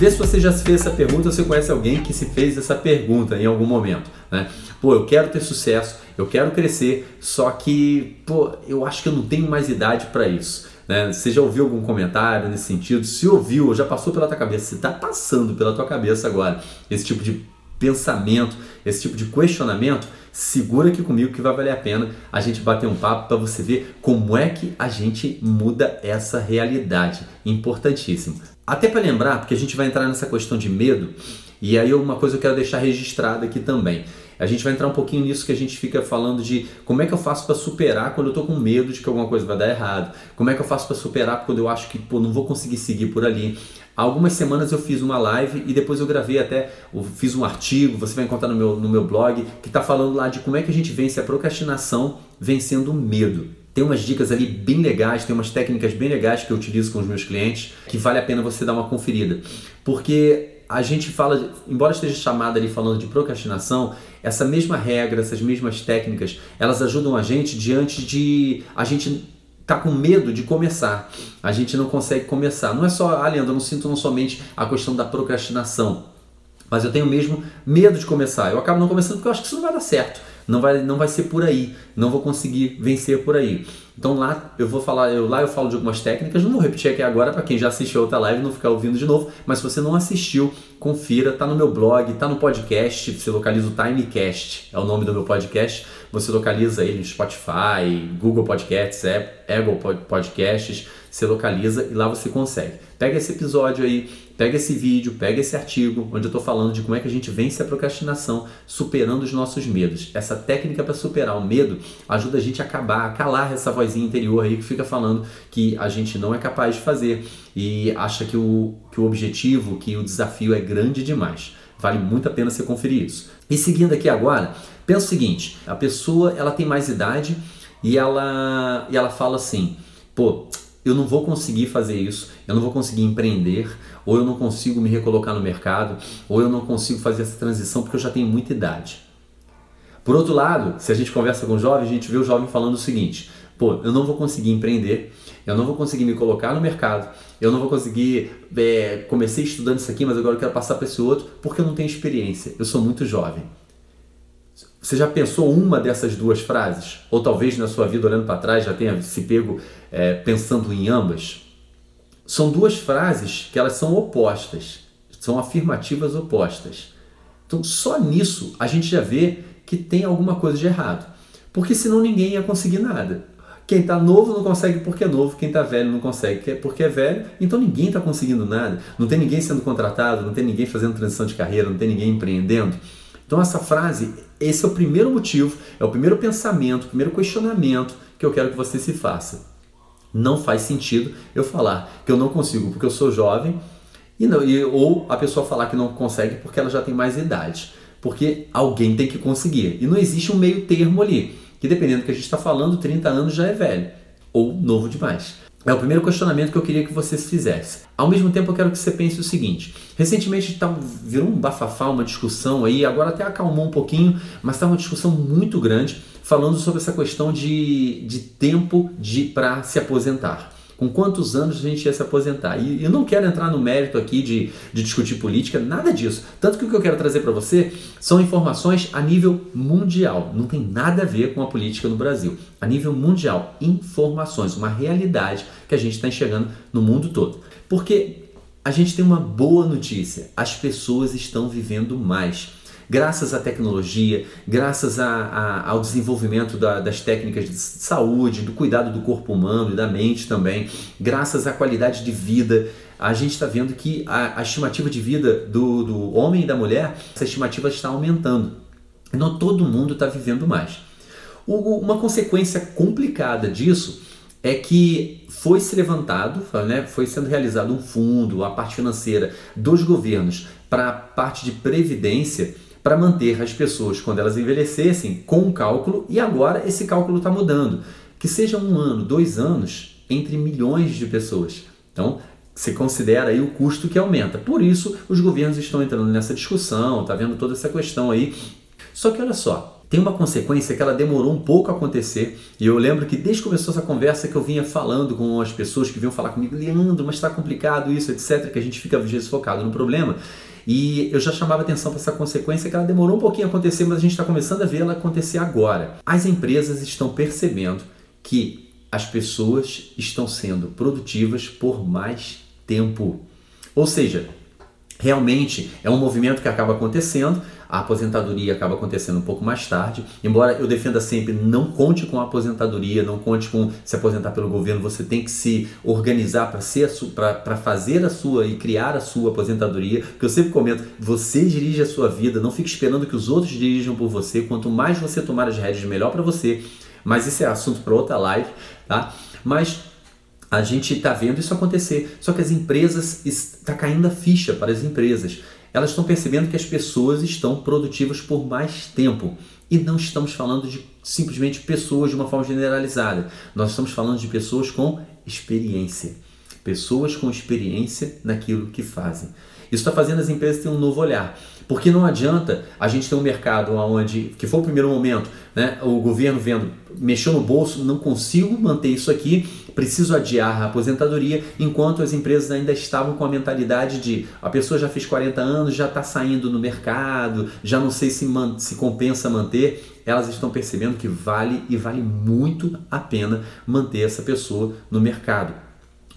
Vê se você já fez essa pergunta ou você conhece alguém que se fez essa pergunta em algum momento. Né? Pô, eu quero ter sucesso, eu quero crescer, só que pô, eu acho que eu não tenho mais idade para isso. Né? Você já ouviu algum comentário nesse sentido? Se ouviu, já passou pela tua cabeça, se está passando pela tua cabeça agora esse tipo de pensamento, esse tipo de questionamento, segura aqui comigo que vai valer a pena a gente bater um papo para você ver como é que a gente muda essa realidade. Importantíssimo. Até para lembrar, porque a gente vai entrar nessa questão de medo, e aí uma coisa eu quero deixar registrada aqui também. A gente vai entrar um pouquinho nisso que a gente fica falando de como é que eu faço para superar quando eu tô com medo de que alguma coisa vai dar errado. Como é que eu faço para superar quando eu acho que pô, não vou conseguir seguir por ali. Há algumas semanas eu fiz uma live e depois eu gravei até, eu fiz um artigo, você vai encontrar no meu, no meu blog, que está falando lá de como é que a gente vence a procrastinação vencendo o medo. Tem umas dicas ali bem legais, tem umas técnicas bem legais que eu utilizo com os meus clientes que vale a pena você dar uma conferida. Porque a gente fala, embora esteja chamada ali falando de procrastinação, essa mesma regra, essas mesmas técnicas, elas ajudam a gente diante de a gente tá com medo de começar. A gente não consegue começar. Não é só, ah, Leandro, eu não sinto não somente a questão da procrastinação, mas eu tenho mesmo medo de começar. Eu acabo não começando porque eu acho que isso não vai dar certo não vai, não vai ser por aí, não vou conseguir vencer por aí. Então lá eu vou falar, eu, lá eu falo de algumas técnicas, não vou repetir aqui agora para quem já assistiu a outra live não ficar ouvindo de novo, mas se você não assistiu, confira, tá no meu blog, tá no podcast, você localiza o Timecast, é o nome do meu podcast, você localiza ele no Spotify, Google Podcasts, Apple Podcasts, você localiza e lá você consegue. Pega esse episódio aí, pega esse vídeo, pega esse artigo onde eu estou falando de como é que a gente vence a procrastinação superando os nossos medos. Essa técnica para superar o medo ajuda a gente a acabar, a calar essa vozinha interior aí que fica falando que a gente não é capaz de fazer e acha que o, que o objetivo, que o desafio é grande demais. Vale muito a pena você conferir isso. E seguindo aqui agora, pensa o seguinte: a pessoa ela tem mais idade e ela, e ela fala assim, pô, eu não vou conseguir fazer isso, eu não vou conseguir empreender, ou eu não consigo me recolocar no mercado, ou eu não consigo fazer essa transição porque eu já tenho muita idade. Por outro lado, se a gente conversa com jovens, a gente vê o jovem falando o seguinte: pô, eu não vou conseguir empreender, eu não vou conseguir me colocar no mercado, eu não vou conseguir. É, comecei estudando isso aqui, mas agora eu quero passar para esse outro porque eu não tenho experiência, eu sou muito jovem. Você já pensou uma dessas duas frases? Ou talvez na sua vida, olhando para trás, já tenha se pego é, pensando em ambas? São duas frases que elas são opostas, são afirmativas opostas. Então, só nisso a gente já vê que tem alguma coisa de errado. Porque senão ninguém ia conseguir nada. Quem está novo não consegue porque é novo, quem está velho não consegue porque é velho, então ninguém está conseguindo nada. Não tem ninguém sendo contratado, não tem ninguém fazendo transição de carreira, não tem ninguém empreendendo. Então, essa frase, esse é o primeiro motivo, é o primeiro pensamento, o primeiro questionamento que eu quero que você se faça. Não faz sentido eu falar que eu não consigo porque eu sou jovem e não, e, ou a pessoa falar que não consegue porque ela já tem mais idade. Porque alguém tem que conseguir. E não existe um meio termo ali. Que dependendo do que a gente está falando, 30 anos já é velho ou novo demais. É o primeiro questionamento que eu queria que você fizesse. Ao mesmo tempo, eu quero que você pense o seguinte: recentemente tá, virou um bafafá, uma discussão aí, agora até acalmou um pouquinho, mas está uma discussão muito grande falando sobre essa questão de, de tempo de para se aposentar com quantos anos a gente ia se aposentar. E eu não quero entrar no mérito aqui de, de discutir política, nada disso. Tanto que o que eu quero trazer para você são informações a nível mundial. Não tem nada a ver com a política no Brasil. A nível mundial, informações, uma realidade que a gente está enxergando no mundo todo. Porque a gente tem uma boa notícia: as pessoas estão vivendo mais. Graças à tecnologia, graças a, a, ao desenvolvimento da, das técnicas de saúde, do cuidado do corpo humano e da mente também, graças à qualidade de vida, a gente está vendo que a, a, estimativa de vida do, do homem e da mulher, essa estimativa está aumentando. Não todo mundo está vivendo mais. O, uma consequência complicada disso é que foi se levantado, né, foi sendo realizado um fundo, a parte financeira dos governos para a parte de previdência para manter as pessoas quando elas envelhecessem com um cálculo e agora esse cálculo está mudando. Que seja um ano, dois anos, entre milhões de pessoas. Então, você considera aí o custo que aumenta. Por isso, os governos estão entrando nessa discussão, tá vendo toda essa questão aí. Só que olha só, tem uma consequência que ela demorou um pouco a acontecer. E eu lembro que desde que começou essa conversa que eu vinha falando com as pessoas que vinham falar comigo, Leandro, mas está complicado isso, etc., que a gente fica às vezes focado no problema. E eu já chamava atenção para essa consequência que ela demorou um pouquinho a acontecer, mas a gente está começando a ver ela acontecer agora. As empresas estão percebendo que as pessoas estão sendo produtivas por mais tempo. Ou seja, realmente é um movimento que acaba acontecendo, a aposentadoria acaba acontecendo um pouco mais tarde. Embora eu defenda sempre não conte com a aposentadoria, não conte com se aposentar pelo governo, você tem que se organizar para fazer a sua e criar a sua aposentadoria. Que eu sempre comento, você dirige a sua vida, não fique esperando que os outros dirijam por você. Quanto mais você tomar as rédeas, melhor para você. Mas isso é assunto para outra live, tá? Mas a gente está vendo isso acontecer. Só que as empresas está caindo a ficha para as empresas elas estão percebendo que as pessoas estão produtivas por mais tempo. E não estamos falando de simplesmente pessoas de uma forma generalizada. Nós estamos falando de pessoas com experiência. Pessoas com experiência naquilo que fazem. Isso está fazendo as empresas terem um novo olhar. Porque não adianta a gente ter um mercado onde, que foi o primeiro momento, né, o governo vendo, mexeu no bolso, não consigo manter isso aqui, preciso adiar a aposentadoria, enquanto as empresas ainda estavam com a mentalidade de a pessoa já fez 40 anos, já está saindo no mercado, já não sei se, se compensa manter, elas estão percebendo que vale e vale muito a pena manter essa pessoa no mercado.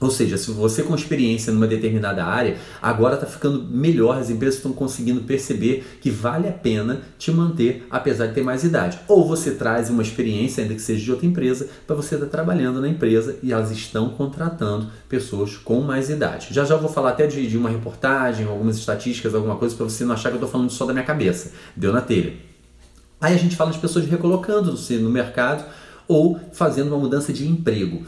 Ou seja, se você com experiência numa determinada área, agora está ficando melhor, as empresas estão conseguindo perceber que vale a pena te manter apesar de ter mais idade. Ou você traz uma experiência, ainda que seja de outra empresa, para você estar tá trabalhando na empresa e elas estão contratando pessoas com mais idade. Já já vou falar até de, de uma reportagem, algumas estatísticas, alguma coisa, para você não achar que eu estou falando só da minha cabeça. Deu na telha. Aí a gente fala de pessoas recolocando-se no mercado ou fazendo uma mudança de emprego.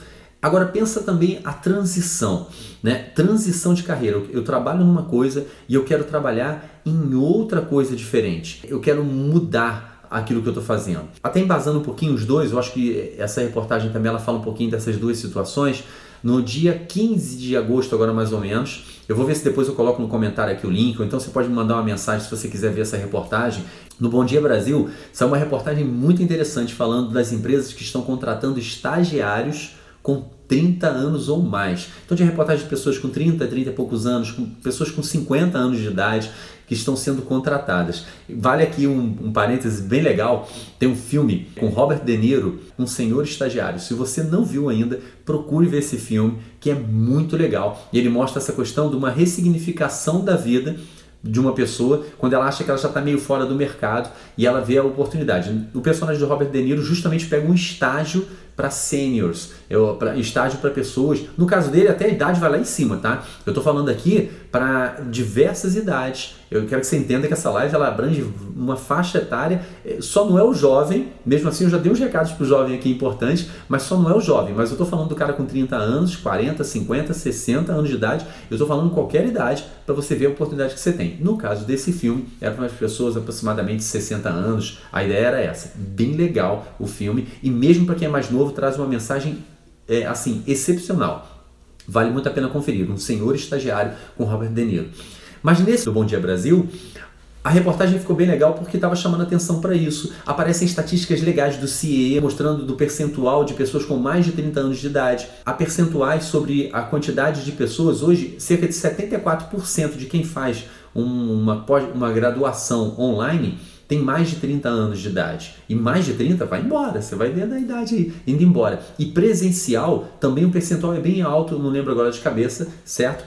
Agora pensa também a transição, né? Transição de carreira. Eu, trabalho numa coisa e eu quero trabalhar em outra coisa diferente. Eu quero mudar aquilo que eu estou fazendo. Até embasando um pouquinho os dois, eu acho que essa reportagem também ela fala um pouquinho dessas duas situações. No dia 15 de agosto, agora mais ou menos, eu vou ver se depois eu coloco no comentário aqui o link, ou então você pode me mandar uma mensagem se você quiser ver essa reportagem. No Bom Dia Brasil, saiu uma reportagem muito interessante falando das empresas que estão contratando estagiários com 30 anos ou mais. Então tinha reportagem de pessoas com 30, 30 e poucos anos, com pessoas com 50 anos de idade que estão sendo contratadas. Vale aqui um, um parêntese bem legal, tem um filme com Robert De Niro, Um Senhor Estagiário. Se você não viu ainda, procure ver esse filme, que é muito legal. E ele mostra essa questão de uma ressignificação da vida de uma pessoa quando ela acha que ela já está meio fora do mercado e ela vê a oportunidade. O personagem do Robert De Niro justamente pega um estágio para seniors, para estágio para pessoas. No caso dele, até a idade vai lá em cima, tá? Eu estou falando aqui para diversas idades. Eu quero que você entenda que essa live ela abrange uma faixa etária, é, só não é o jovem, mesmo assim eu já dei uns recados para o jovem aqui importantes, mas só não é o jovem. Mas eu estou falando do cara com 30 anos, 40, 50, 60 anos de idade, eu estou falando qualquer idade para você ver a oportunidade que você tem. No caso desse filme, era para umas pessoas aproximadamente 60 anos, a ideia era essa. Bem legal o filme, e mesmo para quem é mais novo, traz uma mensagem é, assim excepcional. Vale muito a pena conferir. Um senhor estagiário com Robert De Niro. Mas nesse do Bom Dia Brasil, a reportagem ficou bem legal porque estava chamando atenção para isso. Aparecem estatísticas legais do CIE mostrando do percentual de pessoas com mais de 30 anos de idade. Há percentuais sobre a quantidade de pessoas. Hoje, cerca de 74% de quem faz uma, uma graduação online tem mais de 30 anos de idade. E mais de 30 vai embora, você vai ver a idade aí, indo embora. E presencial, também o percentual é bem alto, não lembro agora de cabeça, certo?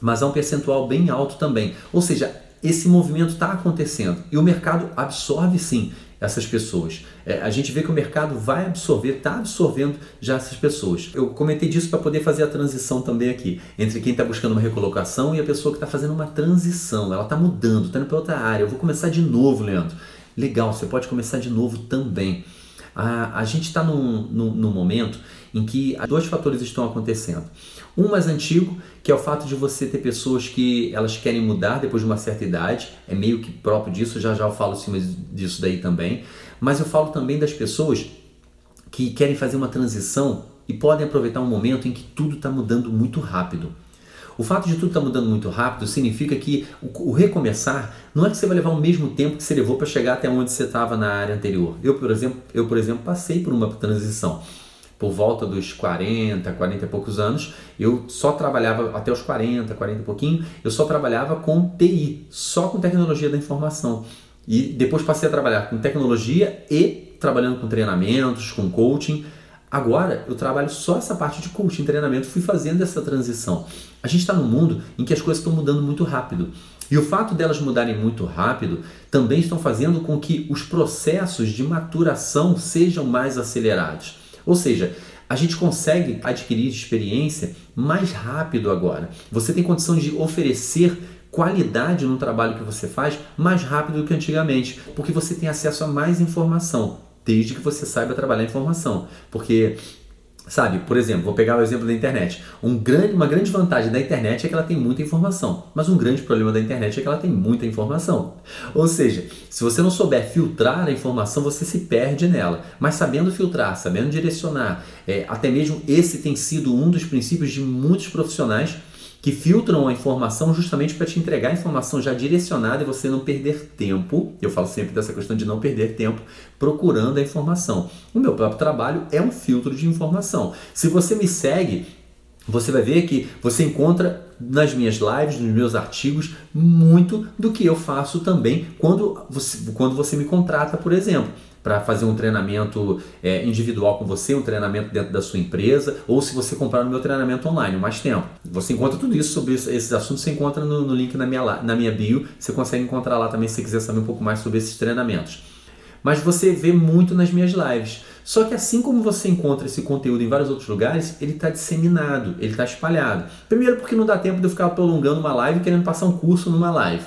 Mas há um percentual bem alto também. Ou seja, esse movimento está acontecendo e o mercado absorve sim essas pessoas. É, a gente vê que o mercado vai absorver, está absorvendo já essas pessoas. Eu comentei disso para poder fazer a transição também aqui, entre quem está buscando uma recolocação e a pessoa que está fazendo uma transição. Ela está mudando, está indo para outra área. Eu vou começar de novo, Leandro. Legal, você pode começar de novo também. A, a gente está num, num, num momento em que dois fatores estão acontecendo. Um mais antigo, que é o fato de você ter pessoas que elas querem mudar depois de uma certa idade, é meio que próprio disso, já já eu falo cima disso daí também, mas eu falo também das pessoas que querem fazer uma transição e podem aproveitar um momento em que tudo está mudando muito rápido. O fato de tudo estar tá mudando muito rápido significa que o, o, recomeçar não é que você vai levar o mesmo tempo que você levou para chegar até onde você estava na área anterior. Eu, por exemplo, eu, por exemplo, passei por uma transição por volta dos 40, 40 e poucos anos, eu só trabalhava até os 40, 40 e pouquinho, eu só trabalhava com TI, só com tecnologia da informação. E depois passei a trabalhar com tecnologia e trabalhando com treinamentos, com coaching. Agora eu trabalho só essa parte de coaching, treinamento, fui fazendo essa transição. A gente está num mundo em que as coisas estão mudando muito rápido. E o fato delas mudarem muito rápido também estão fazendo com que os processos de maturação sejam mais acelerados. Ou seja, a gente consegue adquirir experiência mais rápido agora. Você tem condição de oferecer qualidade no trabalho que você faz mais rápido do que antigamente, porque você tem acesso a mais informação, desde que você saiba trabalhar informação. Porque Sabe, por exemplo, vou pegar o exemplo da internet. Um grande, uma grande vantagem da internet é que ela tem muita informação, mas um grande problema da internet é que ela tem muita informação. Ou seja, se você não souber filtrar a informação, você se perde nela. Mas sabendo filtrar, sabendo direcionar, é, até mesmo esse tem sido um dos princípios de muitos profissionais que filtram a informação justamente para te entregar a informação já direcionada e você não perder tempo. Eu falo sempre dessa questão de não perder tempo procurando a informação. O meu próprio trabalho é um filtro de informação. Se você me segue, você vai ver que você encontra nas minhas lives, nos meus artigos, muito do que eu faço também quando você, quando você me contrata, por exemplo para fazer um treinamento é, individual com você, um treinamento dentro da sua empresa, ou se você comprar no meu treinamento online, mais tempo. Você encontra tudo isso sobre esses assuntos, você encontra no, no link na minha, na minha bio, você consegue encontrar lá também se você quiser saber um pouco mais sobre esses treinamentos. Mas você vê muito nas minhas lives. Só que assim como você encontra esse conteúdo em vários outros lugares, ele está disseminado, ele está espalhado. Primeiro porque não dá tempo de eu ficar prolongando uma live querendo passar um curso numa live.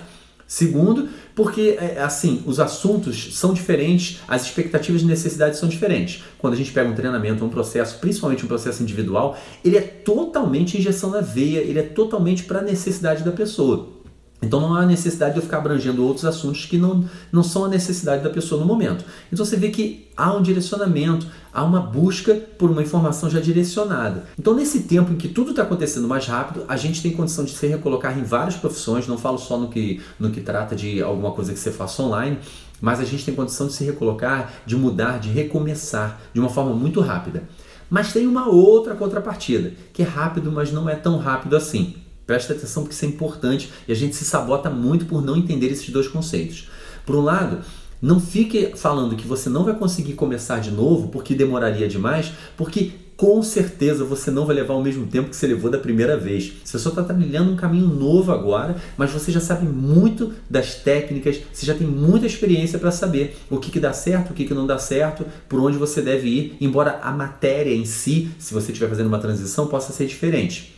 Segundo, porque é, assim, os assuntos são diferentes, as expectativas e necessidades são diferentes. Quando a gente pega um treinamento, um processo, principalmente um processo individual, ele é totalmente injeção na veia, ele é totalmente para a necessidade da pessoa. Então não há necessidade de eu ficar abrangendo outros assuntos que não, não são a necessidade da pessoa no momento. Então você vê que há um direcionamento, há uma busca por uma informação já direcionada. Então nesse tempo em que tudo está acontecendo mais rápido, a gente tem condição de se recolocar em várias profissões, não falo só no que, no que trata de alguma coisa que você faça online, mas a gente tem condição de se recolocar, de mudar, de recomeçar de uma forma muito rápida. Mas tem uma outra contrapartida, que é rápido, mas não é tão rápido assim. Presta atenção porque isso é importante e a gente se sabota muito por não entender esses dois conceitos. Por um lado, não fique falando que você não vai conseguir começar de novo porque demoraria demais, porque com certeza você não vai levar o mesmo tempo que você levou da primeira vez. Você só está trilhando um caminho novo agora, mas você já sabe muito das técnicas, você já tem muita experiência para saber o que, que dá certo, o que, que não dá certo, por onde você deve ir, embora a matéria em si, se você estiver fazendo uma transição, possa ser diferente.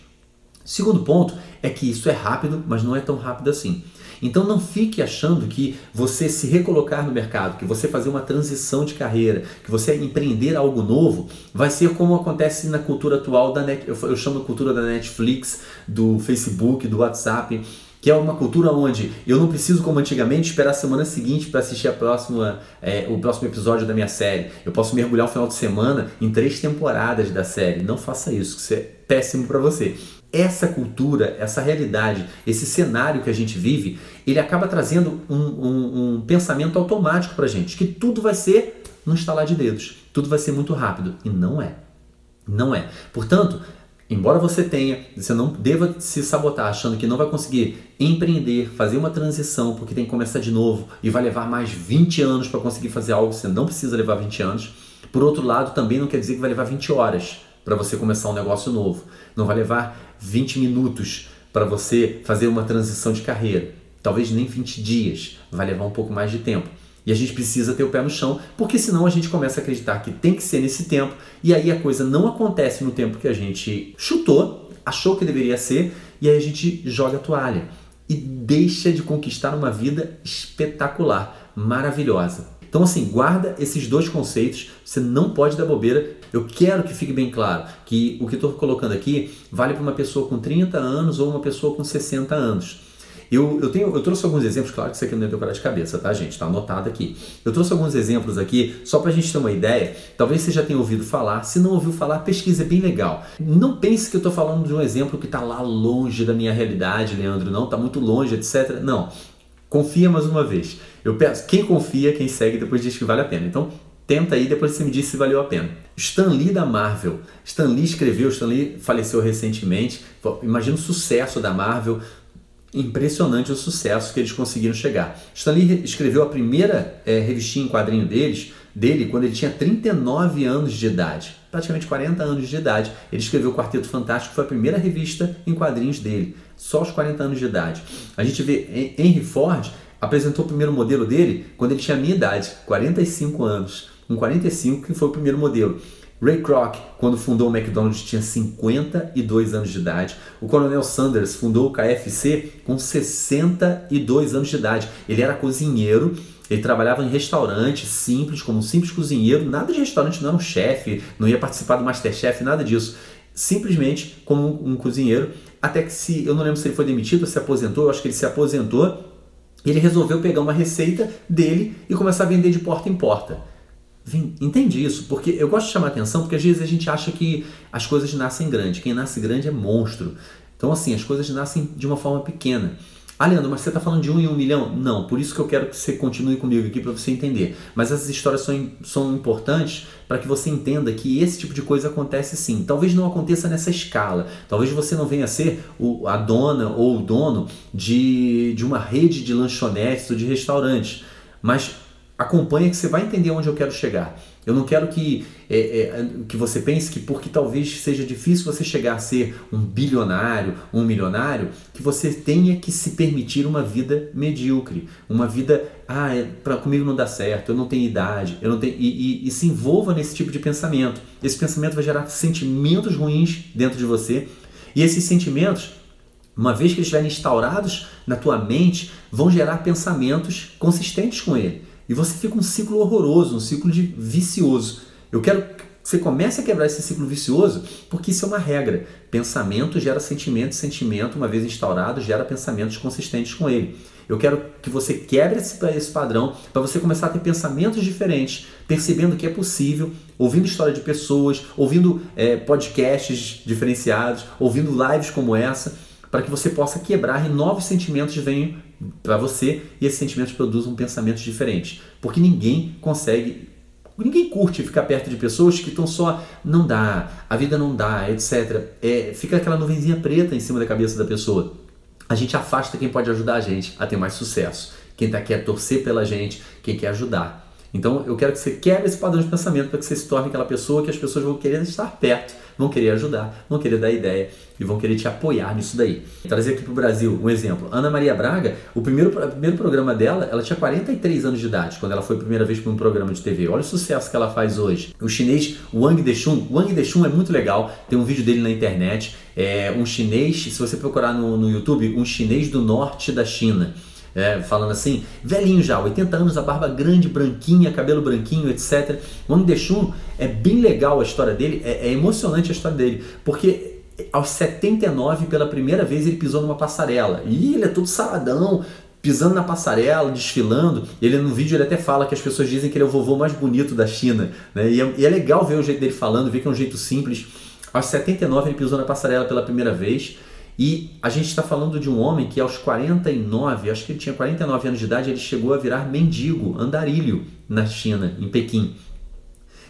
Segundo ponto é que isso é rápido, mas não é tão rápido assim. Então não fique achando que você se recolocar no mercado, que você fazer uma transição de carreira, que você empreender algo novo, vai ser como acontece na cultura atual da net, eu chamo de cultura da Netflix, do Facebook, do WhatsApp, que é uma cultura onde eu não preciso, como antigamente, esperar a semana seguinte para assistir a próxima, é, o próximo episódio da minha série. Eu posso mergulhar o final de semana em três temporadas da série. Não faça isso, que isso é péssimo para você essa cultura, essa realidade, esse cenário que a gente vive, ele acaba trazendo um, um, um pensamento automático para a gente, que tudo vai ser no estalar de dedos, tudo vai ser muito rápido. E não é. Não é. Portanto, embora você tenha, você não deva se sabotar achando que não vai conseguir empreender, fazer uma transição, porque tem que começar de novo e vai levar mais 20 anos para conseguir fazer algo, você não precisa levar 20 anos. Por outro lado, também não quer dizer que vai levar 20 horas para você começar um negócio novo. Não vai levar 20 minutos para você fazer uma transição de carreira. talvez nem 20 dias, vai levar um pouco mais de tempo. E a gente precisa ter o pé no chão, porque senão a gente começa a acreditar que tem que ser nesse tempo, e aí a coisa não acontece no tempo que a gente chutou, achou que deveria ser, e aí a gente joga a toalha e deixa de conquistar uma vida espetacular, maravilhosa. Então, assim, guarda esses dois conceitos, você não pode dar bobeira. Eu quero que fique bem claro que o que estou colocando aqui vale para uma pessoa com 30 anos ou uma pessoa com 60 anos. Eu, eu, tenho, eu trouxe alguns exemplos, claro que isso aqui não é cara de cabeça, tá, gente? Tá anotado aqui. Eu trouxe alguns exemplos aqui, só para a gente ter uma ideia. Talvez você já tenha ouvido falar. Se não ouviu falar, pesquisa, é bem legal. Não pense que eu estou falando de um exemplo que está lá longe da minha realidade, Leandro. Não, está muito longe, etc. Não. Confia mais uma vez. Eu peço, quem confia, quem segue, depois diz que vale a pena. Então, tenta aí, depois você me diz se valeu a pena. Stan Lee da Marvel. Stan Lee escreveu, Stan Lee faleceu recentemente. Imagina o sucesso da Marvel impressionante o sucesso que eles conseguiram chegar. Stanley escreveu a primeira é, revistinha em quadrinho deles, dele quando ele tinha 39 anos de idade, praticamente 40 anos de idade. Ele escreveu o Quarteto Fantástico, foi a primeira revista em quadrinhos dele, só aos 40 anos de idade. A gente vê Henry Ford apresentou o primeiro modelo dele quando ele tinha a minha idade, 45 anos. Com 45 que foi o primeiro modelo. Ray Kroc, quando fundou o McDonald's, tinha 52 anos de idade. O Coronel Sanders fundou o KFC com 62 anos de idade. Ele era cozinheiro, ele trabalhava em restaurante simples, como um simples cozinheiro, nada de restaurante, não era um chefe, não ia participar do Masterchef, nada disso. Simplesmente como um cozinheiro, até que se, eu não lembro se ele foi demitido ou se aposentou, eu acho que ele se aposentou, ele resolveu pegar uma receita dele e começar a vender de porta em porta. Entende isso? Porque eu gosto de chamar atenção porque às vezes a gente acha que as coisas nascem grandes. Quem nasce grande é monstro. Então, assim, as coisas nascem de uma forma pequena. Ah, Leandro, mas você está falando de um em um milhão? Não, por isso que eu quero que você continue comigo aqui para você entender. Mas essas histórias são, são importantes para que você entenda que esse tipo de coisa acontece sim. Talvez não aconteça nessa escala. Talvez você não venha a ser o, a dona ou o dono de, de uma rede de lanchonetes ou de restaurantes. Mas acompanha que você vai entender onde eu quero chegar. Eu não quero que, é, é, que você pense que porque talvez seja difícil você chegar a ser um bilionário, um milionário, que você tenha que se permitir uma vida medíocre, uma vida, ah, é, pra, comigo não dá certo, eu não tenho idade, eu não tenho e, e, e se envolva nesse tipo de pensamento. Esse pensamento vai gerar sentimentos ruins dentro de você e esses sentimentos uma vez que eles estiverem instaurados na tua mente, vão gerar pensamentos consistentes com ele. E você fica um ciclo horroroso, um ciclo de vicioso. Eu quero que você comece a quebrar esse ciclo vicioso, porque isso é uma regra. Pensamento gera sentimento, sentimento, uma vez instaurado, gera pensamentos consistentes com ele. Eu quero que você quebre esse, esse padrão para você começar a ter pensamentos diferentes, percebendo que é possível, ouvindo história de pessoas, ouvindo é, podcasts diferenciados, ouvindo lives como essa, para que você possa quebrar e novos sentimentos venham para você e esses sentimentos produzam pensamentos diferentes. Porque ninguém consegue, ninguém curte ficar perto de pessoas que estão só não dá, a vida não dá, etc. É, fica aquela nuvenzinha preta em cima da cabeça da pessoa. A gente afasta quem pode ajudar a gente a ter mais sucesso. Quem tá, quer torcer pela gente, quem quer ajudar. Então eu quero que você quebre esse padrão de pensamento para que você se torne aquela pessoa que as pessoas vão querer estar perto, vão querer ajudar, vão querer dar ideia e vão querer te apoiar nisso daí. Trazer aqui para o Brasil um exemplo. Ana Maria Braga, o primeiro, o primeiro programa dela, ela tinha 43 anos de idade quando ela foi a primeira vez para um programa de TV. Olha o sucesso que ela faz hoje. O chinês Wang Deshun, Wang Deshun é muito legal, tem um vídeo dele na internet. É um chinês, se você procurar no, no YouTube, um chinês do norte da China é, falando assim, velhinho já, 80 anos, a barba grande, branquinha, cabelo branquinho, etc. Wang Deshun é bem legal a história dele, é, é emocionante a história dele, porque aos 79, pela primeira vez, ele pisou numa passarela. E ele é todo saradão, pisando na passarela, desfilando. Ele no vídeo ele até fala que as pessoas dizem que ele é o vovô mais bonito da China. Né? E, é, e é legal ver o jeito dele falando, ver que é um jeito simples. Aos 79 ele pisou na passarela pela primeira vez. E a gente está falando de um homem que aos 49, acho que ele tinha 49 anos de idade, ele chegou a virar mendigo, andarilho na China, em Pequim.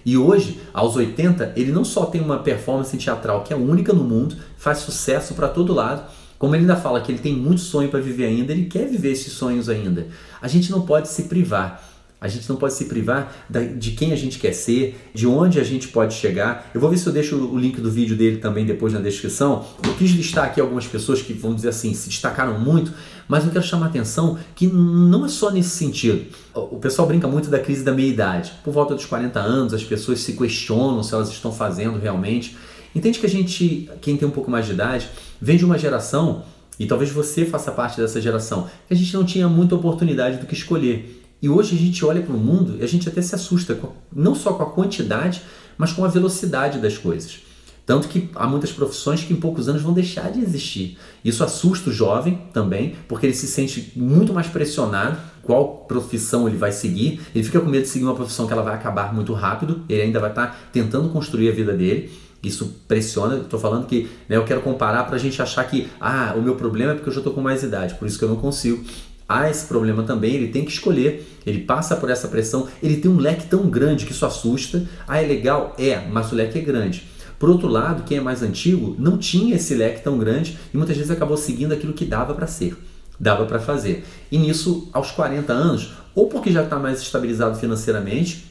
E hoje, aos 80, ele não só tem uma performance teatral que é única no mundo, faz sucesso para todo lado, como ele ainda fala que ele tem muito sonho para viver ainda, ele quer viver esses sonhos ainda. A gente não pode se privar. A gente não pode se privar de quem a gente quer ser, de onde a gente pode chegar. Eu vou ver se eu deixo o link do vídeo dele também depois na descrição. Eu quis listar aqui algumas pessoas que, vamos dizer assim, se destacaram muito, mas eu quero chamar a atenção que não é só nesse sentido. O pessoal brinca muito da crise da meia-idade. Por volta dos 40 anos, as pessoas se questionam se elas estão fazendo realmente. Entende que a gente, quem tem um pouco mais de idade, vem de uma geração, e talvez você faça parte dessa geração, que a gente não tinha muita oportunidade do que escolher. E hoje a gente olha para o mundo e a gente até se assusta, não só com a quantidade, mas com a velocidade das coisas. Tanto que há muitas profissões que em poucos anos vão deixar de existir. Isso assusta o jovem também, porque ele se sente muito mais pressionado qual profissão ele vai seguir. Ele fica com medo de seguir uma profissão que ela vai acabar muito rápido, ele ainda vai estar tentando construir a vida dele. Isso pressiona, estou falando que né, eu quero comparar para a gente achar que ah, o meu problema é porque eu já estou com mais idade, por isso que eu não consigo há esse problema também, ele tem que escolher, ele passa por essa pressão, ele tem um leque tão grande que isso assusta. Ah, é legal? É, mas o leque é grande. Por outro lado, quem é mais antigo não tinha esse leque tão grande e muitas vezes acabou seguindo aquilo que dava para ser, dava para fazer. E nisso, aos 40 anos, ou porque já está mais estabilizado financeiramente,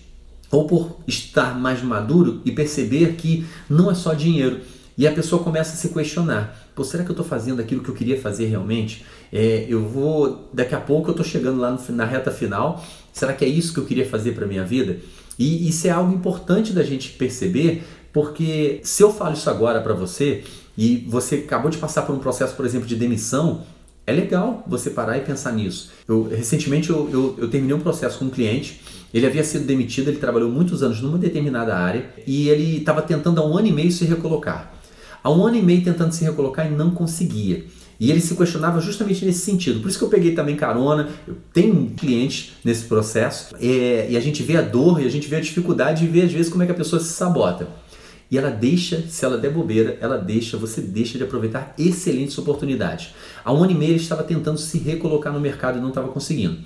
ou por estar mais maduro e perceber que não é só dinheiro. E a pessoa começa a se questionar: Pô, será que eu estou fazendo aquilo que eu queria fazer realmente? É, eu vou, daqui a pouco eu estou chegando lá no, na reta final. Será que é isso que eu queria fazer para minha vida? E isso é algo importante da gente perceber, porque se eu falo isso agora para você e você acabou de passar por um processo, por exemplo, de demissão, é legal você parar e pensar nisso. Eu, recentemente eu, eu, eu terminei um processo com um cliente, ele havia sido demitido, ele trabalhou muitos anos numa determinada área e ele estava tentando há um ano e meio se recolocar. Há um ano e meio tentando se recolocar e não conseguia. E ele se questionava justamente nesse sentido. Por isso que eu peguei também carona. Eu tenho clientes nesse processo é, e a gente vê a dor e a gente vê a dificuldade e vê às vezes como é que a pessoa se sabota. E ela deixa, se ela der bobeira, ela deixa, você deixa de aproveitar excelentes oportunidades. Há um ano e meio ele estava tentando se recolocar no mercado e não estava conseguindo.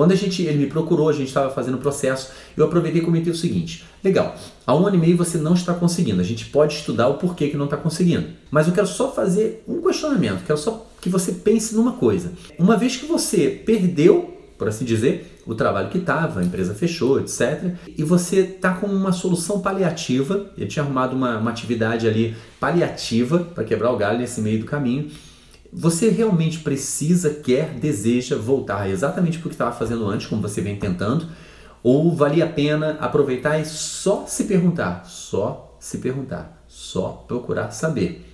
Quando a gente, ele me procurou, a gente estava fazendo o processo, eu aproveitei e comentei o seguinte: legal, há um ano e meio você não está conseguindo, a gente pode estudar o porquê que não está conseguindo. Mas eu quero só fazer um questionamento, quero só que você pense numa coisa. Uma vez que você perdeu, por assim dizer, o trabalho que estava, a empresa fechou, etc. E você está com uma solução paliativa, ele tinha arrumado uma, uma atividade ali paliativa para quebrar o galho nesse meio do caminho você realmente precisa, quer, deseja voltar exatamente para o que estava fazendo antes, como você vem tentando? Ou valia a pena aproveitar e só se perguntar, só se perguntar, só procurar saber?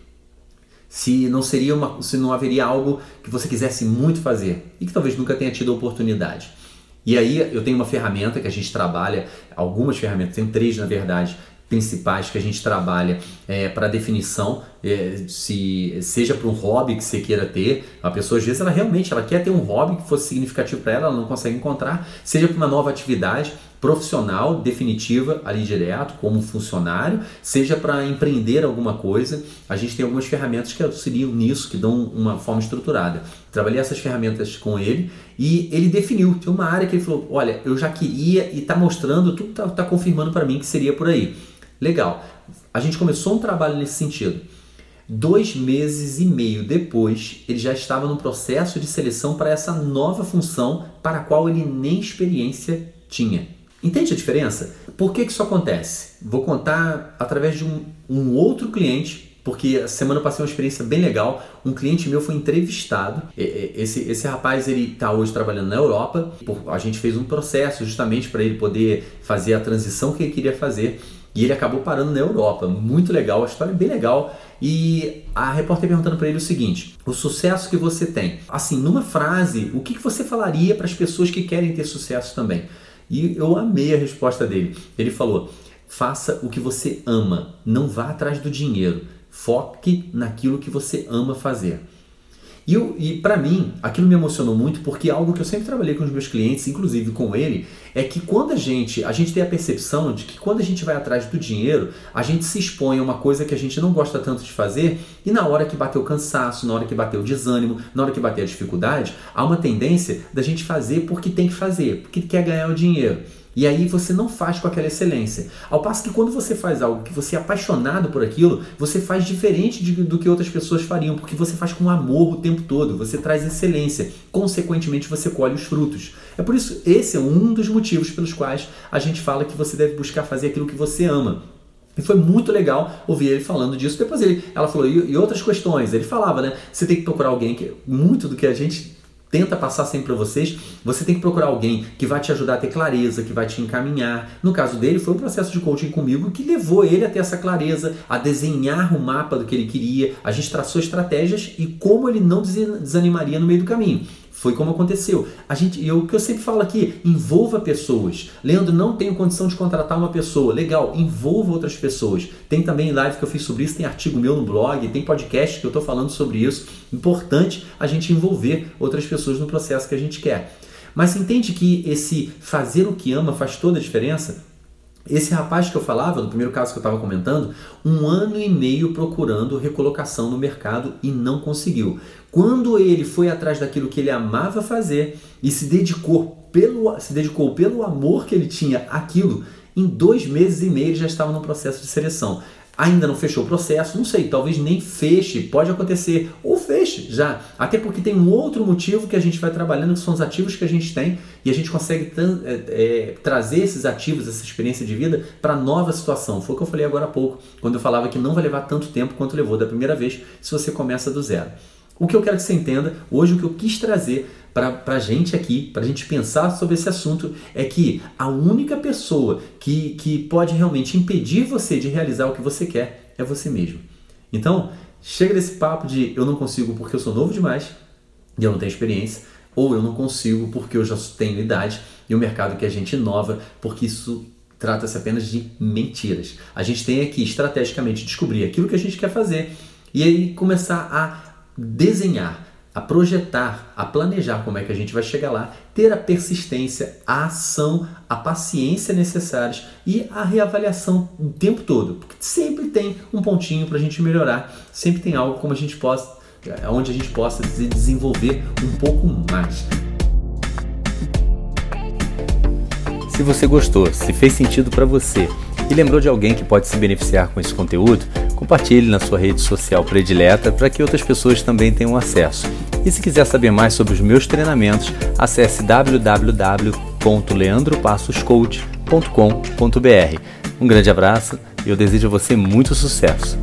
Se não seria uma, se não haveria algo que você quisesse muito fazer e que talvez nunca tenha tido a oportunidade. E aí eu tenho uma ferramenta que a gente trabalha, algumas ferramentas, tem três na verdade, principais que a gente trabalha é, para definição, é, se seja para um hobby que você queira ter, a pessoa às vezes ela realmente ela quer ter um hobby que fosse significativo para ela, ela não consegue encontrar, seja para uma nova atividade profissional definitiva ali direto como funcionário, seja para empreender alguma coisa, a gente tem algumas ferramentas que auxiliam nisso, que dão uma forma estruturada. Trabalhei essas ferramentas com ele e ele definiu, tem uma área que ele falou, olha, eu já queria e está mostrando, tudo está tá confirmando para mim que seria por aí. Legal. A gente começou um trabalho nesse sentido. Dois meses e meio depois, ele já estava no processo de seleção para essa nova função para a qual ele nem experiência tinha. Entende a diferença? Por que, que isso acontece? Vou contar através de um, um outro cliente, porque a semana eu passei uma experiência bem legal. Um cliente meu foi entrevistado. Esse, esse rapaz ele está hoje trabalhando na Europa. A gente fez um processo justamente para ele poder fazer a transição que ele queria fazer. E ele acabou parando na Europa. Muito legal, a história é bem legal. E a repórter perguntando para ele o seguinte: o sucesso que você tem. Assim, numa frase, o que, que você falaria para as pessoas que querem ter sucesso também? E eu amei a resposta dele. Ele falou: faça o que você ama, não vá atrás do dinheiro. Foque naquilo que você ama fazer. E, e para mim, aquilo me emocionou muito porque algo que eu sempre trabalhei com os meus clientes, inclusive com ele, é que quando a gente, a gente tem a percepção de que quando a gente vai atrás do dinheiro, a gente se expõe a uma coisa que a gente não gosta tanto de fazer e na hora que bater o cansaço, na hora que bater o desânimo, na hora que bater a dificuldade, há uma tendência da gente fazer porque tem que fazer, porque quer ganhar o dinheiro. E aí você não faz com aquela excelência. Ao passo que quando você faz algo que você é apaixonado por aquilo, você faz diferente de, do que outras pessoas fariam, porque você faz com amor o tempo todo, você traz excelência. Consequentemente, você colhe os frutos. É por isso, esse é um dos motivos pelos quais a gente fala que você deve buscar fazer aquilo que você ama. E foi muito legal ouvir ele falando disso. Depois ele, ela falou, e, e outras questões. Ele falava, né? Você tem que procurar alguém que muito do que a gente tenta passar sempre para vocês, você tem que procurar alguém que vai te ajudar a ter clareza, que vai te encaminhar. No caso dele, foi um processo de coaching comigo que levou ele a ter essa clareza, a desenhar o mapa do que ele queria. A gente traçou estratégias e como ele não desanimaria no meio do caminho. Foi como aconteceu. A gente, eu, o que eu sempre falo aqui, envolva pessoas. Leandro, não tenho condição de contratar uma pessoa. Legal, envolva outras pessoas. Tem também live que eu fiz sobre isso, tem artigo meu no blog, tem podcast que eu estou falando sobre isso. Importante a gente envolver outras pessoas no processo que a gente quer. Mas entende que esse fazer o que ama faz toda a diferença? Esse rapaz que eu falava, no primeiro caso que eu estava comentando, um ano e meio procurando recolocação no mercado e não conseguiu. Quando ele foi atrás daquilo que ele amava fazer e se dedicou pelo, se dedicou pelo amor que ele tinha àquilo, em dois meses e meio ele já estava no processo de seleção. Ainda não fechou o processo, não sei, talvez nem feche, pode acontecer, ou feche já. Até porque tem um outro motivo que a gente vai trabalhando, que são os ativos que a gente tem, e a gente consegue é, é, trazer esses ativos, essa experiência de vida, para nova situação. Foi o que eu falei agora há pouco, quando eu falava que não vai levar tanto tempo quanto levou da primeira vez, se você começa do zero. O que eu quero que você entenda, hoje o que eu quis trazer para a gente aqui, para a gente pensar sobre esse assunto, é que a única pessoa que, que pode realmente impedir você de realizar o que você quer é você mesmo. Então, chega desse papo de eu não consigo porque eu sou novo demais e eu não tenho experiência, ou eu não consigo porque eu já tenho idade e o mercado que a gente inova, porque isso trata-se apenas de mentiras. A gente tem aqui estrategicamente descobrir aquilo que a gente quer fazer e aí começar a desenhar, a projetar, a planejar como é que a gente vai chegar lá, ter a persistência, a ação, a paciência necessárias e a reavaliação o tempo todo, porque sempre tem um pontinho para a gente melhorar, sempre tem algo como a gente possa, onde a gente possa desenvolver um pouco mais. Se você gostou, se fez sentido para você e lembrou de alguém que pode se beneficiar com esse conteúdo, compartilhe na sua rede social predileta para que outras pessoas também tenham acesso. E se quiser saber mais sobre os meus treinamentos, acesse www.leandropassoscoach.com.br. Um grande abraço e eu desejo a você muito sucesso.